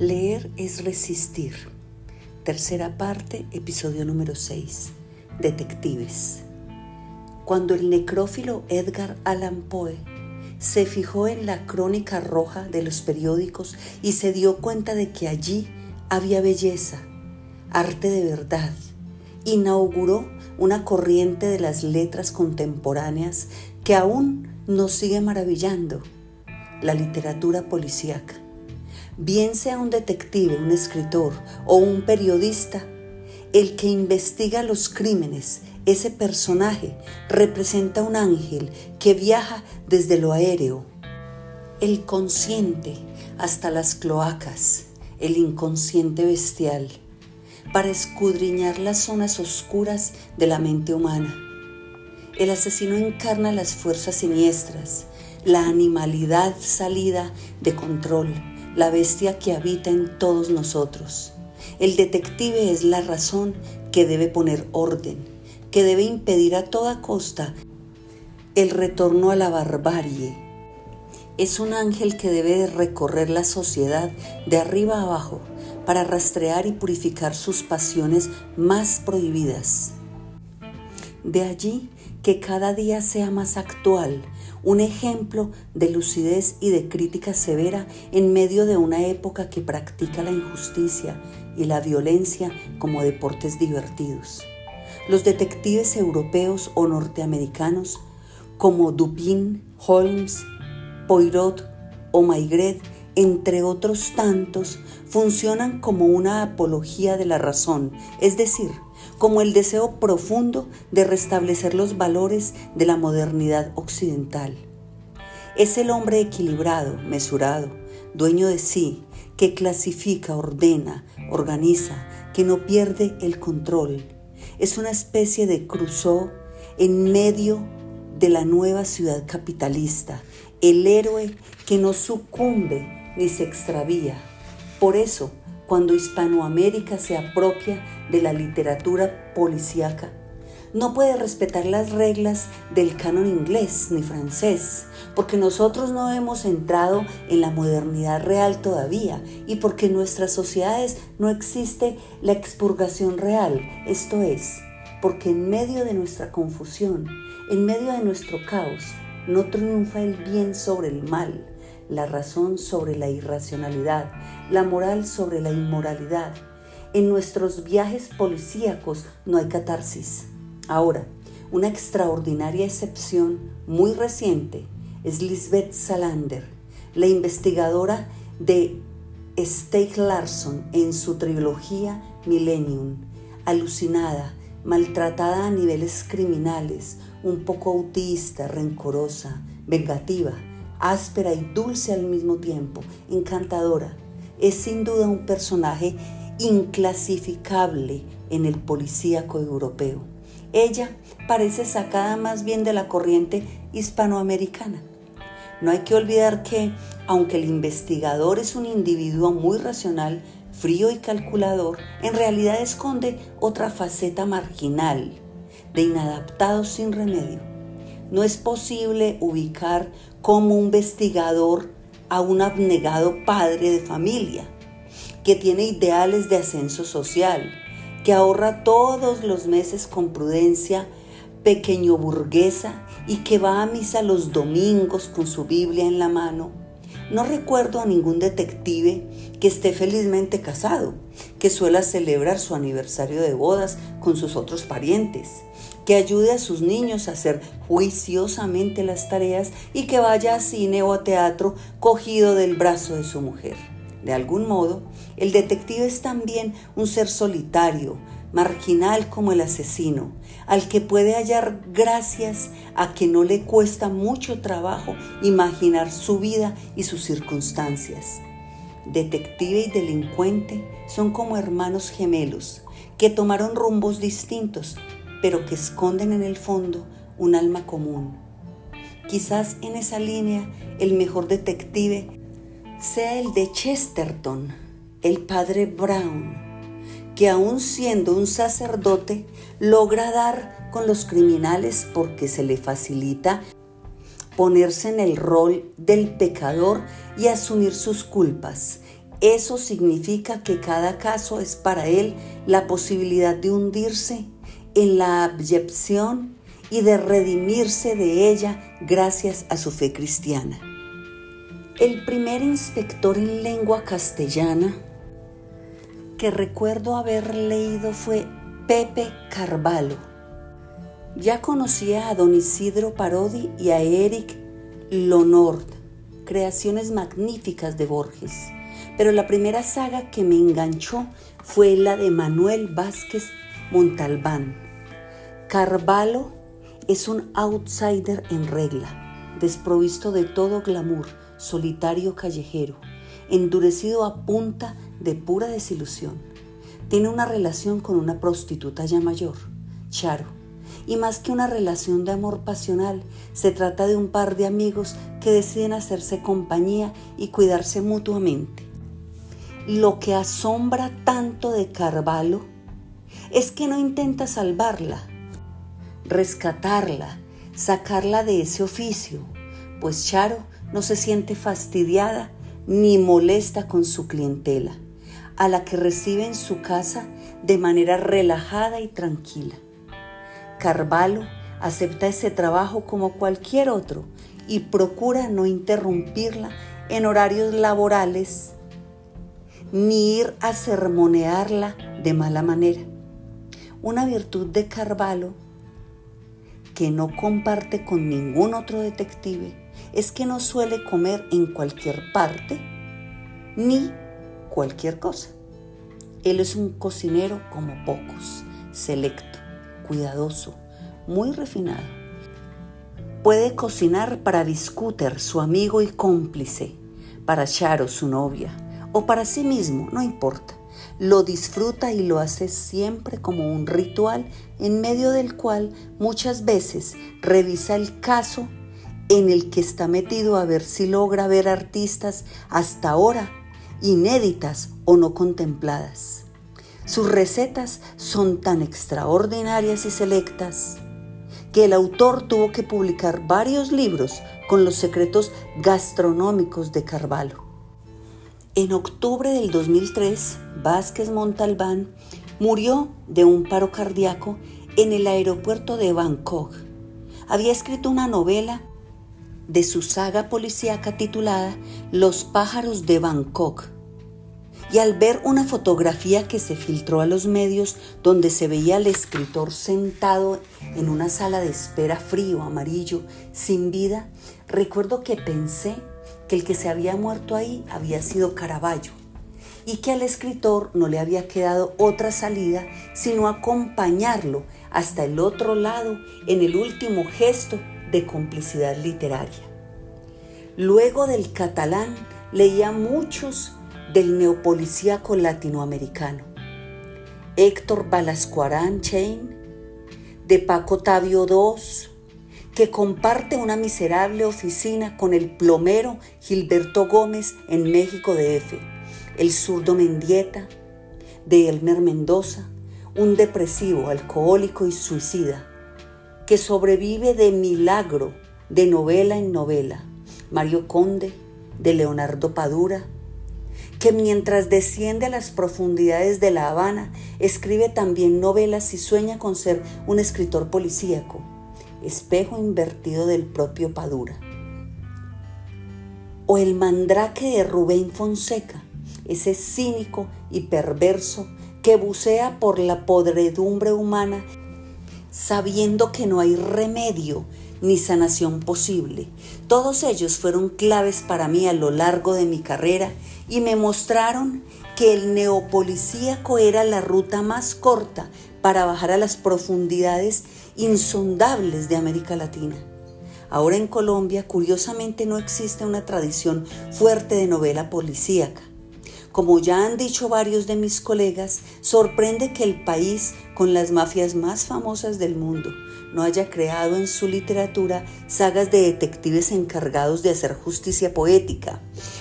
Leer es resistir. Tercera parte, episodio número 6. Detectives. Cuando el necrófilo Edgar Allan Poe se fijó en la crónica roja de los periódicos y se dio cuenta de que allí había belleza, arte de verdad, inauguró una corriente de las letras contemporáneas que aún nos sigue maravillando, la literatura policíaca. Bien sea un detective, un escritor o un periodista, el que investiga los crímenes, ese personaje representa un ángel que viaja desde lo aéreo, el consciente hasta las cloacas, el inconsciente bestial para escudriñar las zonas oscuras de la mente humana. El asesino encarna las fuerzas siniestras, la animalidad salida de control, la bestia que habita en todos nosotros. El detective es la razón que debe poner orden, que debe impedir a toda costa el retorno a la barbarie. Es un ángel que debe recorrer la sociedad de arriba a abajo para rastrear y purificar sus pasiones más prohibidas. De allí que cada día sea más actual, un ejemplo de lucidez y de crítica severa en medio de una época que practica la injusticia y la violencia como deportes divertidos. Los detectives europeos o norteamericanos como Dupin, Holmes, Poirot o Maigret entre otros tantos, funcionan como una apología de la razón, es decir, como el deseo profundo de restablecer los valores de la modernidad occidental. Es el hombre equilibrado, mesurado, dueño de sí, que clasifica, ordena, organiza, que no pierde el control. Es una especie de Crusoe en medio de la nueva ciudad capitalista, el héroe que no sucumbe ni se extravía. Por eso, cuando Hispanoamérica se apropia de la literatura policíaca, no puede respetar las reglas del canon inglés ni francés, porque nosotros no hemos entrado en la modernidad real todavía y porque en nuestras sociedades no existe la expurgación real, esto es, porque en medio de nuestra confusión, en medio de nuestro caos, no triunfa el bien sobre el mal, la razón sobre la irracionalidad, la moral sobre la inmoralidad. En nuestros viajes policíacos no hay catarsis. Ahora, una extraordinaria excepción muy reciente es Lisbeth Salander, la investigadora de Steig Larsson en su trilogía Millennium, alucinada, maltratada a niveles criminales, un poco autista, rencorosa, vengativa, áspera y dulce al mismo tiempo, encantadora. Es sin duda un personaje inclasificable en el policíaco europeo. Ella parece sacada más bien de la corriente hispanoamericana. No hay que olvidar que, aunque el investigador es un individuo muy racional, frío y calculador, en realidad esconde otra faceta marginal, de inadaptado sin remedio. No es posible ubicar como un investigador a un abnegado padre de familia que tiene ideales de ascenso social, que ahorra todos los meses con prudencia, pequeño burguesa y que va a misa los domingos con su Biblia en la mano. No recuerdo a ningún detective que esté felizmente casado, que suela celebrar su aniversario de bodas con sus otros parientes que ayude a sus niños a hacer juiciosamente las tareas y que vaya a cine o a teatro cogido del brazo de su mujer. De algún modo, el detective es también un ser solitario, marginal como el asesino, al que puede hallar gracias a que no le cuesta mucho trabajo imaginar su vida y sus circunstancias. Detective y delincuente son como hermanos gemelos que tomaron rumbos distintos, pero que esconden en el fondo un alma común. Quizás en esa línea el mejor detective sea el de Chesterton, el padre Brown, que aun siendo un sacerdote logra dar con los criminales porque se le facilita ponerse en el rol del pecador y asumir sus culpas, Eso significa que cada caso es para él la posibilidad de hundirse en la abyección y de redimirse de ella gracias a su fe cristiana. El primer inspector en lengua castellana que recuerdo haber leído fue Pepe Carvalho. Ya conocía a don Isidro Parodi y a Eric Lonord, creaciones magníficas de Borges, pero la primera saga que me enganchó fue la de Manuel Vázquez Montalbán. Carvalho es un outsider en regla, desprovisto de todo glamour, solitario callejero, endurecido a punta de pura desilusión. Tiene una relación con una prostituta ya mayor, Charo, y más que una relación de amor pasional, se trata de un par de amigos que deciden hacerse compañía y cuidarse mutuamente. Lo que asombra tanto de Carvalho es que no intenta salvarla, rescatarla, sacarla de ese oficio, pues Charo no se siente fastidiada ni molesta con su clientela, a la que recibe en su casa de manera relajada y tranquila. Carvalho acepta ese trabajo como cualquier otro y procura no interrumpirla en horarios laborales ni ir a sermonearla de mala manera. Una virtud de Carvalho que no comparte con ningún otro detective es que no suele comer en cualquier parte ni cualquier cosa. Él es un cocinero como pocos, selecto, cuidadoso, muy refinado. Puede cocinar para Discuter, su amigo y cómplice, para Charo, su novia, o para sí mismo, no importa. Lo disfruta y lo hace siempre como un ritual en medio del cual muchas veces revisa el caso en el que está metido a ver si logra ver artistas hasta ahora inéditas o no contempladas. Sus recetas son tan extraordinarias y selectas que el autor tuvo que publicar varios libros con los secretos gastronómicos de Carvalho. En octubre del 2003, Vázquez Montalbán murió de un paro cardíaco en el aeropuerto de Bangkok. Había escrito una novela de su saga policíaca titulada Los pájaros de Bangkok. Y al ver una fotografía que se filtró a los medios donde se veía al escritor sentado en una sala de espera frío, amarillo, sin vida, recuerdo que pensé que el que se había muerto ahí había sido Caravaggio y que al escritor no le había quedado otra salida sino acompañarlo hasta el otro lado en el último gesto de complicidad literaria. Luego del catalán leía muchos del neopolicíaco latinoamericano. Héctor Balascuarán Chain, de Paco Tavio II, que comparte una miserable oficina con el plomero Gilberto Gómez en México DF, el zurdo Mendieta, de Elmer Mendoza, un depresivo, alcohólico y suicida, que sobrevive de milagro de novela en novela, Mario Conde, de Leonardo Padura, que mientras desciende a las profundidades de La Habana, escribe también novelas y sueña con ser un escritor policíaco, espejo invertido del propio Padura. O el mandrake de Rubén Fonseca, ese cínico y perverso que bucea por la podredumbre humana sabiendo que no hay remedio ni sanación posible. Todos ellos fueron claves para mí a lo largo de mi carrera y me mostraron que el neopolicíaco era la ruta más corta para bajar a las profundidades insondables de América Latina. Ahora en Colombia, curiosamente, no existe una tradición fuerte de novela policíaca. Como ya han dicho varios de mis colegas, sorprende que el país, con las mafias más famosas del mundo, no haya creado en su literatura sagas de detectives encargados de hacer justicia poética.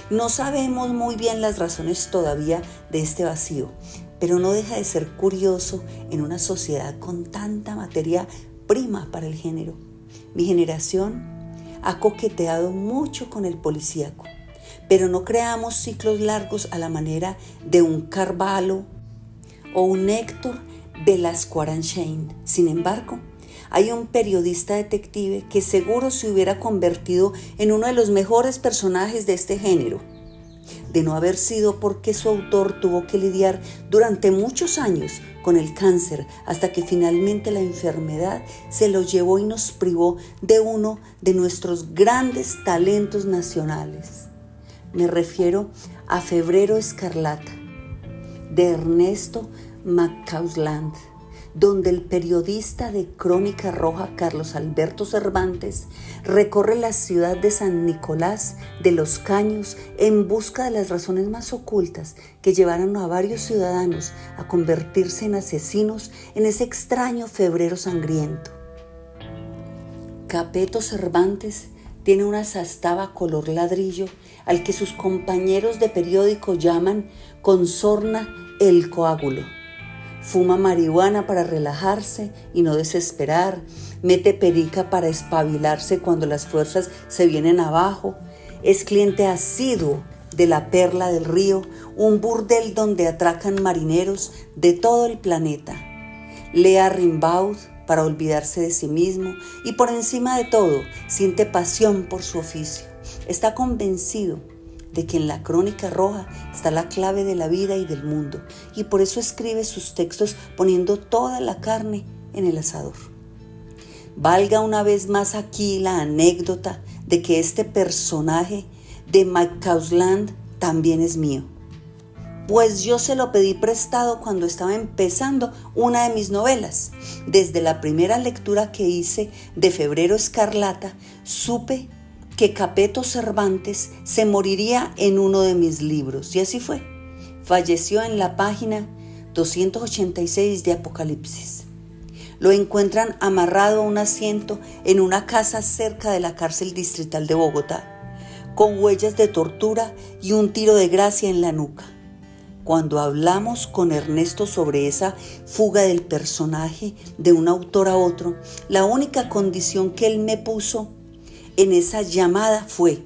No sabemos muy bien las razones todavía de este vacío, pero no deja de ser curioso en una sociedad con tanta materia prima para el género. Mi generación ha coqueteado mucho con el policíaco pero no creamos ciclos largos a la manera de un Carvalho o un Héctor Velasco Aranchain. Sin embargo, hay un periodista detective que seguro se hubiera convertido en uno de los mejores personajes de este género, de no haber sido porque su autor tuvo que lidiar durante muchos años con el cáncer hasta que finalmente la enfermedad se lo llevó y nos privó de uno de nuestros grandes talentos nacionales. Me refiero a Febrero Escarlata, de Ernesto Macausland, donde el periodista de Crónica Roja Carlos Alberto Cervantes recorre la ciudad de San Nicolás de los Caños en busca de las razones más ocultas que llevaron a varios ciudadanos a convertirse en asesinos en ese extraño febrero sangriento. Capeto Cervantes tiene una sastaba color ladrillo al que sus compañeros de periódico llaman con sorna el coágulo. Fuma marihuana para relajarse y no desesperar, mete perica para espabilarse cuando las fuerzas se vienen abajo, es cliente asiduo de la perla del río, un burdel donde atracan marineros de todo el planeta. Lea Rimbaud, para olvidarse de sí mismo y por encima de todo siente pasión por su oficio. Está convencido que en la crónica roja está la clave de la vida y del mundo y por eso escribe sus textos poniendo toda la carne en el asador. Valga una vez más aquí la anécdota de que este personaje de Macausland también es mío pues yo se lo pedí prestado cuando estaba empezando una de mis novelas. Desde la primera lectura que hice de Febrero Escarlata, supe que Capeto Cervantes se moriría en uno de mis libros, y así fue. Falleció en la página 286 de Apocalipsis. Lo encuentran amarrado a un asiento en una casa cerca de la cárcel distrital de Bogotá, con huellas de tortura y un tiro de gracia en la nuca. Cuando hablamos con Ernesto sobre esa fuga del personaje de un autor a otro, la única condición que él me puso en esa llamada fue,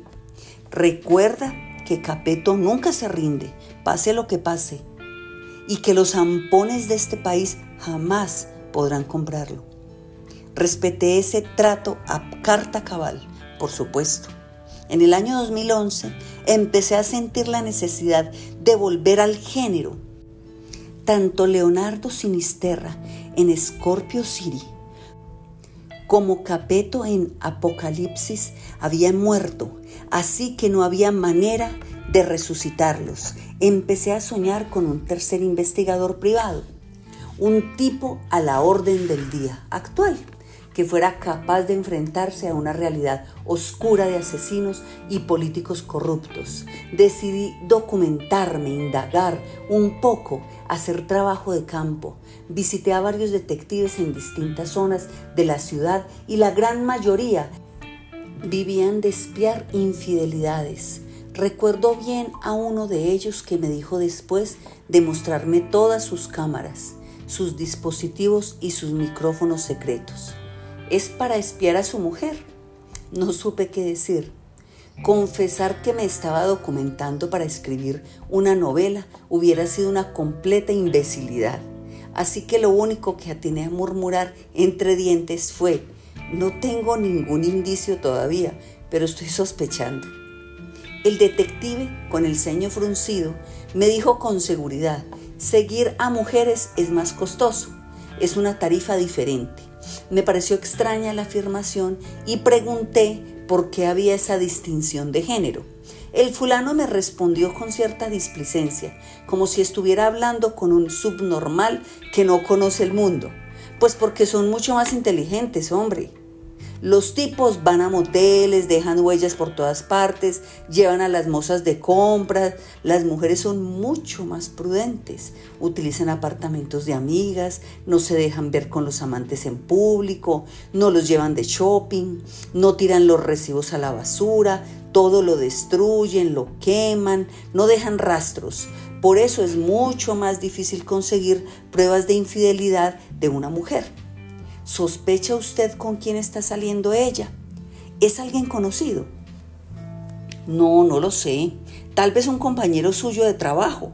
recuerda que Capeto nunca se rinde, pase lo que pase, y que los zampones de este país jamás podrán comprarlo. Respeté ese trato a carta cabal, por supuesto. En el año 2011 empecé a sentir la necesidad de volver al género. Tanto Leonardo Sinisterra en Scorpio City como Capeto en Apocalipsis habían muerto, así que no había manera de resucitarlos. Empecé a soñar con un tercer investigador privado, un tipo a la orden del día actual que fuera capaz de enfrentarse a una realidad oscura de asesinos y políticos corruptos. Decidí documentarme, indagar un poco, hacer trabajo de campo. Visité a varios detectives en distintas zonas de la ciudad y la gran mayoría vivían de espiar infidelidades. Recuerdo bien a uno de ellos que me dijo después de mostrarme todas sus cámaras, sus dispositivos y sus micrófonos secretos es para espiar a su mujer. No supe qué decir. Confesar que me estaba documentando para escribir una novela hubiera sido una completa imbecilidad. Así que lo único que atiné a murmurar entre dientes fue, no tengo ningún indicio todavía, pero estoy sospechando. El detective, con el ceño fruncido, me dijo con seguridad, seguir a mujeres es más costoso, es una tarifa diferente. Me pareció extraña la afirmación y pregunté por qué había esa distinción de género. El fulano me respondió con cierta displicencia, como si estuviera hablando con un subnormal que no conoce el mundo. Pues porque son mucho más inteligentes, hombre. Los tipos van a moteles, dejan huellas por todas partes, llevan a las mozas de compras. Las mujeres son mucho más prudentes, utilizan apartamentos de amigas, no se dejan ver con los amantes en público, no los llevan de shopping, no tiran los recibos a la basura, todo lo destruyen, lo queman, no dejan rastros. Por eso es mucho más difícil conseguir pruebas de infidelidad de una mujer. ¿Sospecha usted con quién está saliendo ella? ¿Es alguien conocido? No, no lo sé. Tal vez un compañero suyo de trabajo.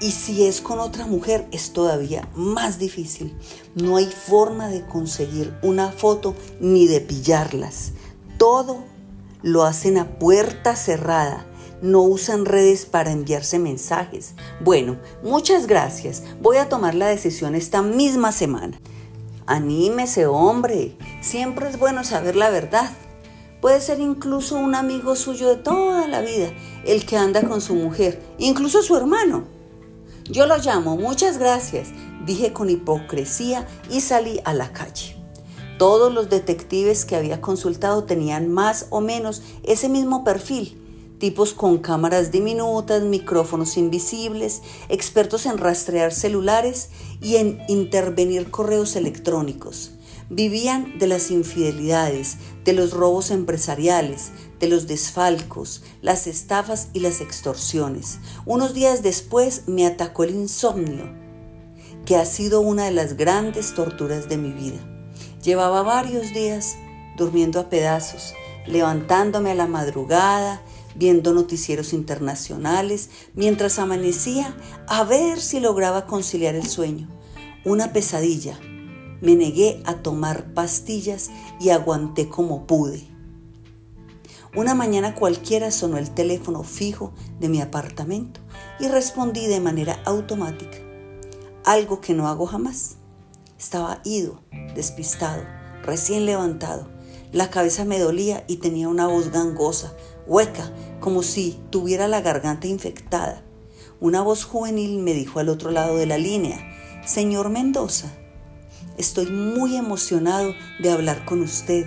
Y si es con otra mujer es todavía más difícil. No hay forma de conseguir una foto ni de pillarlas. Todo lo hacen a puerta cerrada. No usan redes para enviarse mensajes. Bueno, muchas gracias. Voy a tomar la decisión esta misma semana. Anímese, hombre. Siempre es bueno saber la verdad. Puede ser incluso un amigo suyo de toda la vida, el que anda con su mujer, incluso su hermano. Yo lo llamo, muchas gracias, dije con hipocresía y salí a la calle. Todos los detectives que había consultado tenían más o menos ese mismo perfil, tipos con cámaras diminutas, micrófonos invisibles, expertos en rastrear celulares y en intervenir correos electrónicos. Vivían de las infidelidades, de los robos empresariales, de los desfalcos, las estafas y las extorsiones. Unos días después me atacó el insomnio, que ha sido una de las grandes torturas de mi vida. Llevaba varios días durmiendo a pedazos, levantándome a la madrugada, viendo noticieros internacionales, mientras amanecía a ver si lograba conciliar el sueño. Una pesadilla me negué a tomar pastillas y aguanté como pude. Una mañana cualquiera sonó el teléfono fijo de mi apartamento y respondí de manera automática, algo que no hago jamás. Estaba ido, despistado, recién levantado. La cabeza me dolía y tenía una voz gangosa, hueca, como si tuviera la garganta infectada. Una voz juvenil me dijo al otro lado de la línea, Señor Mendoza, Estoy muy emocionado de hablar con usted.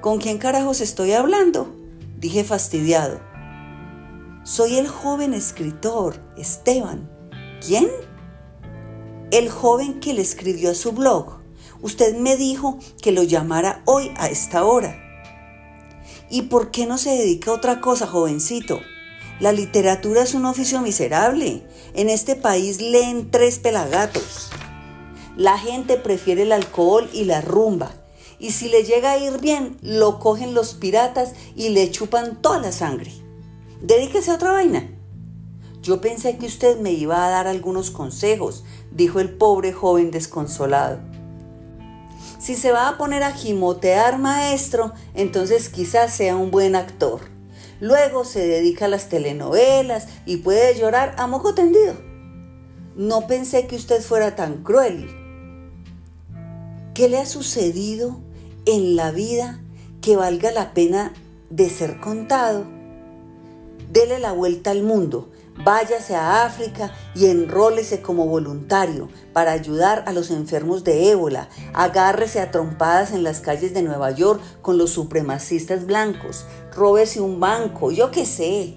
¿Con quién carajos estoy hablando? Dije fastidiado. Soy el joven escritor, Esteban. ¿Quién? El joven que le escribió a su blog. Usted me dijo que lo llamara hoy a esta hora. ¿Y por qué no se dedica a otra cosa, jovencito? La literatura es un oficio miserable. En este país leen tres pelagatos. La gente prefiere el alcohol y la rumba. Y si le llega a ir bien, lo cogen los piratas y le chupan toda la sangre. Dedíquese a otra vaina. Yo pensé que usted me iba a dar algunos consejos, dijo el pobre joven desconsolado. Si se va a poner a gimotear maestro, entonces quizás sea un buen actor. Luego se dedica a las telenovelas y puede llorar a moco tendido. No pensé que usted fuera tan cruel. ¿Qué le ha sucedido en la vida que valga la pena de ser contado? Dele la vuelta al mundo, váyase a África y enrólese como voluntario para ayudar a los enfermos de ébola, agárrese a trompadas en las calles de Nueva York con los supremacistas blancos, róbese un banco, yo qué sé.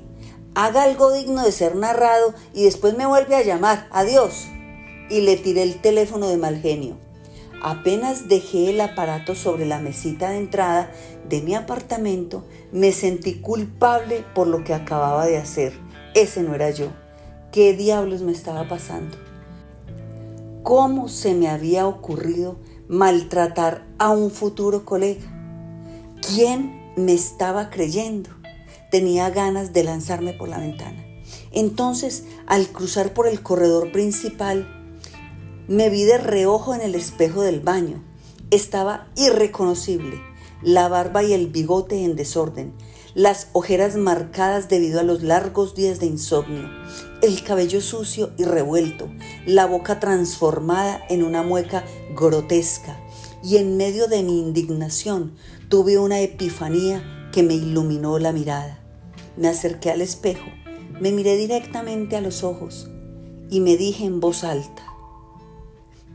Haga algo digno de ser narrado y después me vuelve a llamar. Adiós. Y le tiré el teléfono de mal genio. Apenas dejé el aparato sobre la mesita de entrada de mi apartamento, me sentí culpable por lo que acababa de hacer. Ese no era yo. ¿Qué diablos me estaba pasando? ¿Cómo se me había ocurrido maltratar a un futuro colega? ¿Quién me estaba creyendo? Tenía ganas de lanzarme por la ventana. Entonces, al cruzar por el corredor principal, me vi de reojo en el espejo del baño. Estaba irreconocible, la barba y el bigote en desorden, las ojeras marcadas debido a los largos días de insomnio, el cabello sucio y revuelto, la boca transformada en una mueca grotesca. Y en medio de mi indignación tuve una epifanía que me iluminó la mirada. Me acerqué al espejo, me miré directamente a los ojos y me dije en voz alta,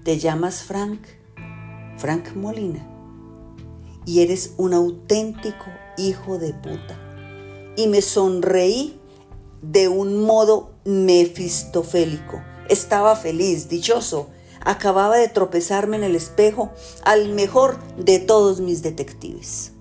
te llamas Frank, Frank Molina, y eres un auténtico hijo de puta. Y me sonreí de un modo mefistofélico. Estaba feliz, dichoso. Acababa de tropezarme en el espejo al mejor de todos mis detectives.